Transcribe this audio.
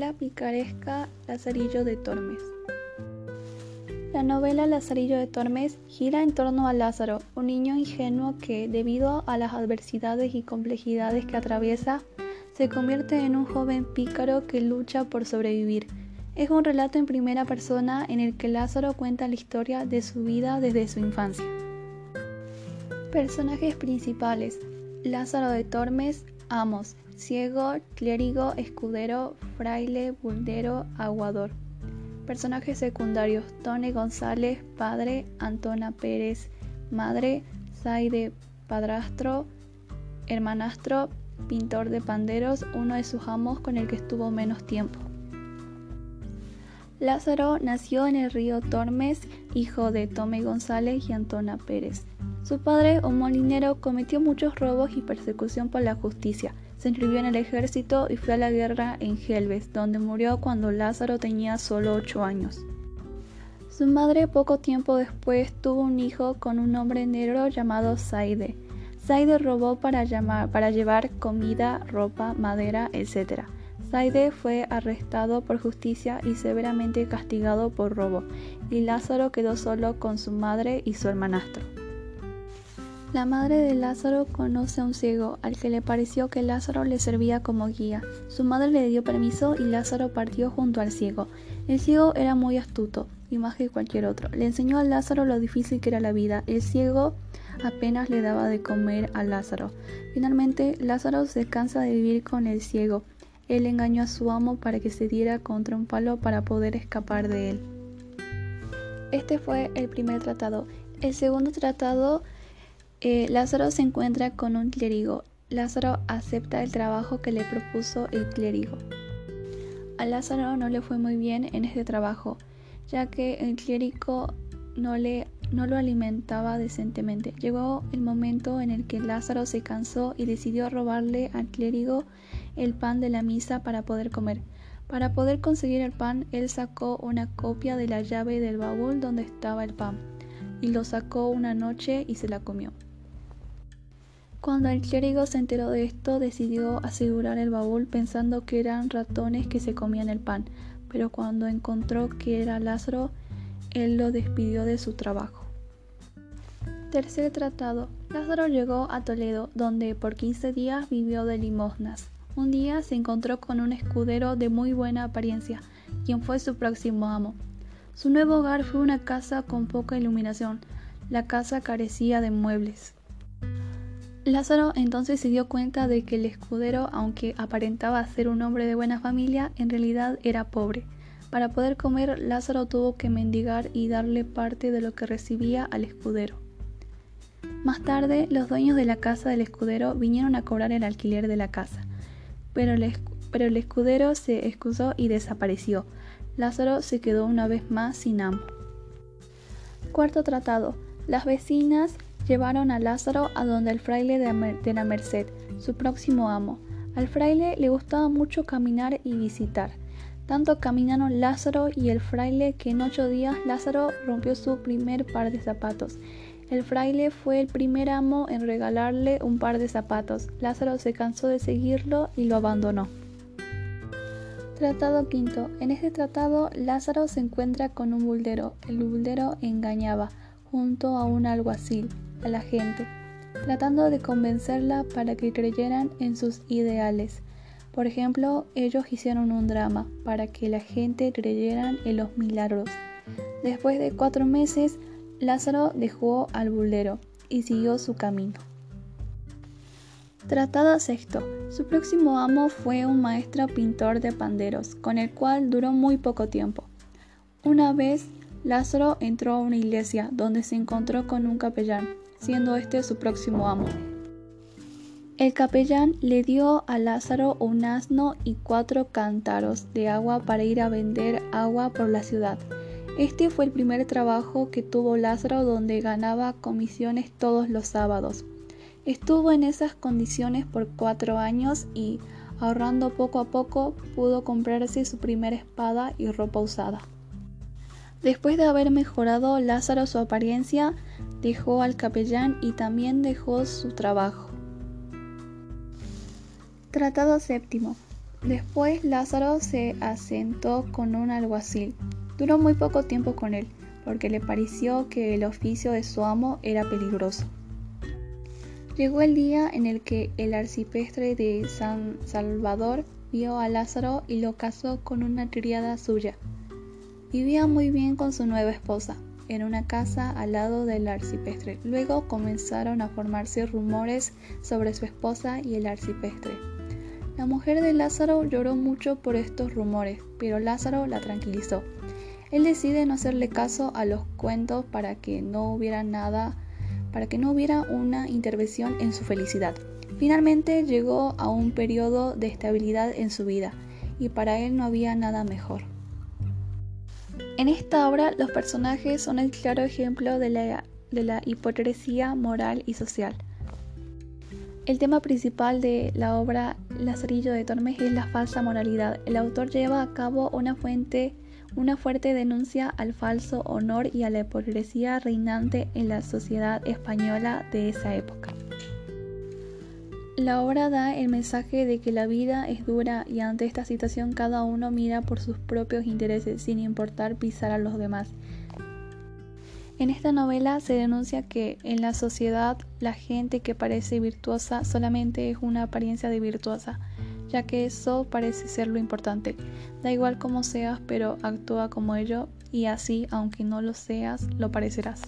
novela picaresca Lazarillo de Tormes. La novela Lazarillo de Tormes gira en torno a Lázaro, un niño ingenuo que, debido a las adversidades y complejidades que atraviesa, se convierte en un joven pícaro que lucha por sobrevivir. Es un relato en primera persona en el que Lázaro cuenta la historia de su vida desde su infancia. Personajes principales: Lázaro de Tormes, Amos, ciego, clérigo, escudero, fraile, buldero, aguador. Personajes secundarios: Tony González, padre, Antona Pérez, madre, Zaide, padrastro, hermanastro, pintor de panderos, uno de sus amos con el que estuvo menos tiempo. Lázaro nació en el río Tormes, hijo de Tome González y Antona Pérez. Su padre, un molinero, cometió muchos robos y persecución por la justicia se inscribió en el ejército y fue a la guerra en Gelbes, donde murió cuando Lázaro tenía solo 8 años. Su madre poco tiempo después tuvo un hijo con un hombre negro llamado Saide. Saide robó para, para llevar comida, ropa, madera, etc. Saide fue arrestado por justicia y severamente castigado por robo, y Lázaro quedó solo con su madre y su hermanastro. La madre de Lázaro conoce a un ciego, al que le pareció que Lázaro le servía como guía. Su madre le dio permiso y Lázaro partió junto al ciego. El ciego era muy astuto, y más que cualquier otro. Le enseñó a Lázaro lo difícil que era la vida. El ciego apenas le daba de comer a Lázaro. Finalmente, Lázaro se cansa de vivir con el ciego. Él engañó a su amo para que se diera contra un palo para poder escapar de él. Este fue el primer tratado. El segundo tratado eh, Lázaro se encuentra con un clérigo. Lázaro acepta el trabajo que le propuso el clérigo. A Lázaro no le fue muy bien en este trabajo, ya que el clérigo no, le, no lo alimentaba decentemente. Llegó el momento en el que Lázaro se cansó y decidió robarle al clérigo el pan de la misa para poder comer. Para poder conseguir el pan, él sacó una copia de la llave del baúl donde estaba el pan, y lo sacó una noche y se la comió. Cuando el clérigo se enteró de esto, decidió asegurar el baúl pensando que eran ratones que se comían el pan, pero cuando encontró que era Lázaro, él lo despidió de su trabajo. Tercer tratado. Lázaro llegó a Toledo, donde por 15 días vivió de limosnas. Un día se encontró con un escudero de muy buena apariencia, quien fue su próximo amo. Su nuevo hogar fue una casa con poca iluminación. La casa carecía de muebles. Lázaro entonces se dio cuenta de que el escudero, aunque aparentaba ser un hombre de buena familia, en realidad era pobre. Para poder comer, Lázaro tuvo que mendigar y darle parte de lo que recibía al escudero. Más tarde, los dueños de la casa del escudero vinieron a cobrar el alquiler de la casa, pero el, escudero se excusó y desapareció. Lázaro se quedó una vez más sin amo. Cuarto tratado. Las vecinas llevaron a Lázaro a donde el fraile de la Merced, su próximo amo. Al fraile le gustaba mucho caminar y visitar. Tanto caminaron Lázaro y el fraile que en ocho días Lázaro rompió su primer par de zapatos. El fraile fue el primer amo en regalarle un par de zapatos. Lázaro se cansó de seguirlo y lo abandonó. Tratado quinto. En este tratado Lázaro se encuentra con un buldero. El buldero engañaba junto a un alguacil a la gente, tratando de convencerla para que creyeran en sus ideales. Por ejemplo, ellos hicieron un drama para que la gente creyera en los milagros. Después de cuatro meses, Lázaro dejó al buldero y siguió su camino. Tratado sexto. Su próximo amo fue un maestro pintor de panderos, con el cual duró muy poco tiempo. Una vez, Lázaro entró a una iglesia donde se encontró con un capellán siendo este su próximo amo. El capellán le dio a Lázaro un asno y cuatro cántaros de agua para ir a vender agua por la ciudad. Este fue el primer trabajo que tuvo Lázaro donde ganaba comisiones todos los sábados. Estuvo en esas condiciones por cuatro años y, ahorrando poco a poco, pudo comprarse su primera espada y ropa usada. Después de haber mejorado Lázaro su apariencia, dejó al capellán y también dejó su trabajo. Tratado séptimo. Después Lázaro se asentó con un alguacil. Duró muy poco tiempo con él, porque le pareció que el oficio de su amo era peligroso. Llegó el día en el que el arcipreste de San Salvador vio a Lázaro y lo casó con una criada suya. Vivía muy bien con su nueva esposa, en una casa al lado del arcipreste. Luego comenzaron a formarse rumores sobre su esposa y el arcipreste. La mujer de Lázaro lloró mucho por estos rumores, pero Lázaro la tranquilizó. Él decide no hacerle caso a los cuentos para que no hubiera nada, para que no hubiera una intervención en su felicidad. Finalmente llegó a un periodo de estabilidad en su vida y para él no había nada mejor. En esta obra los personajes son el claro ejemplo de la, hipocresía moral y social. El tema principal de la obra Lazarillo de Tormes es la falsa moralidad. El autor lleva a cabo una fuerte denuncia al falso honor y a la hipocresía reinante en la sociedad española de esa época. La obra da el mensaje de que la vida es dura y ante esta situación cada uno mira por sus propios intereses sin importar pisar a los demás. En esta novela se denuncia que en la sociedad la gente que parece virtuosa solamente es una apariencia de virtuosa, ya que eso parece ser lo importante. Da igual cómo seas, pero actúa como ello y así, aunque no lo seas, lo parecerás.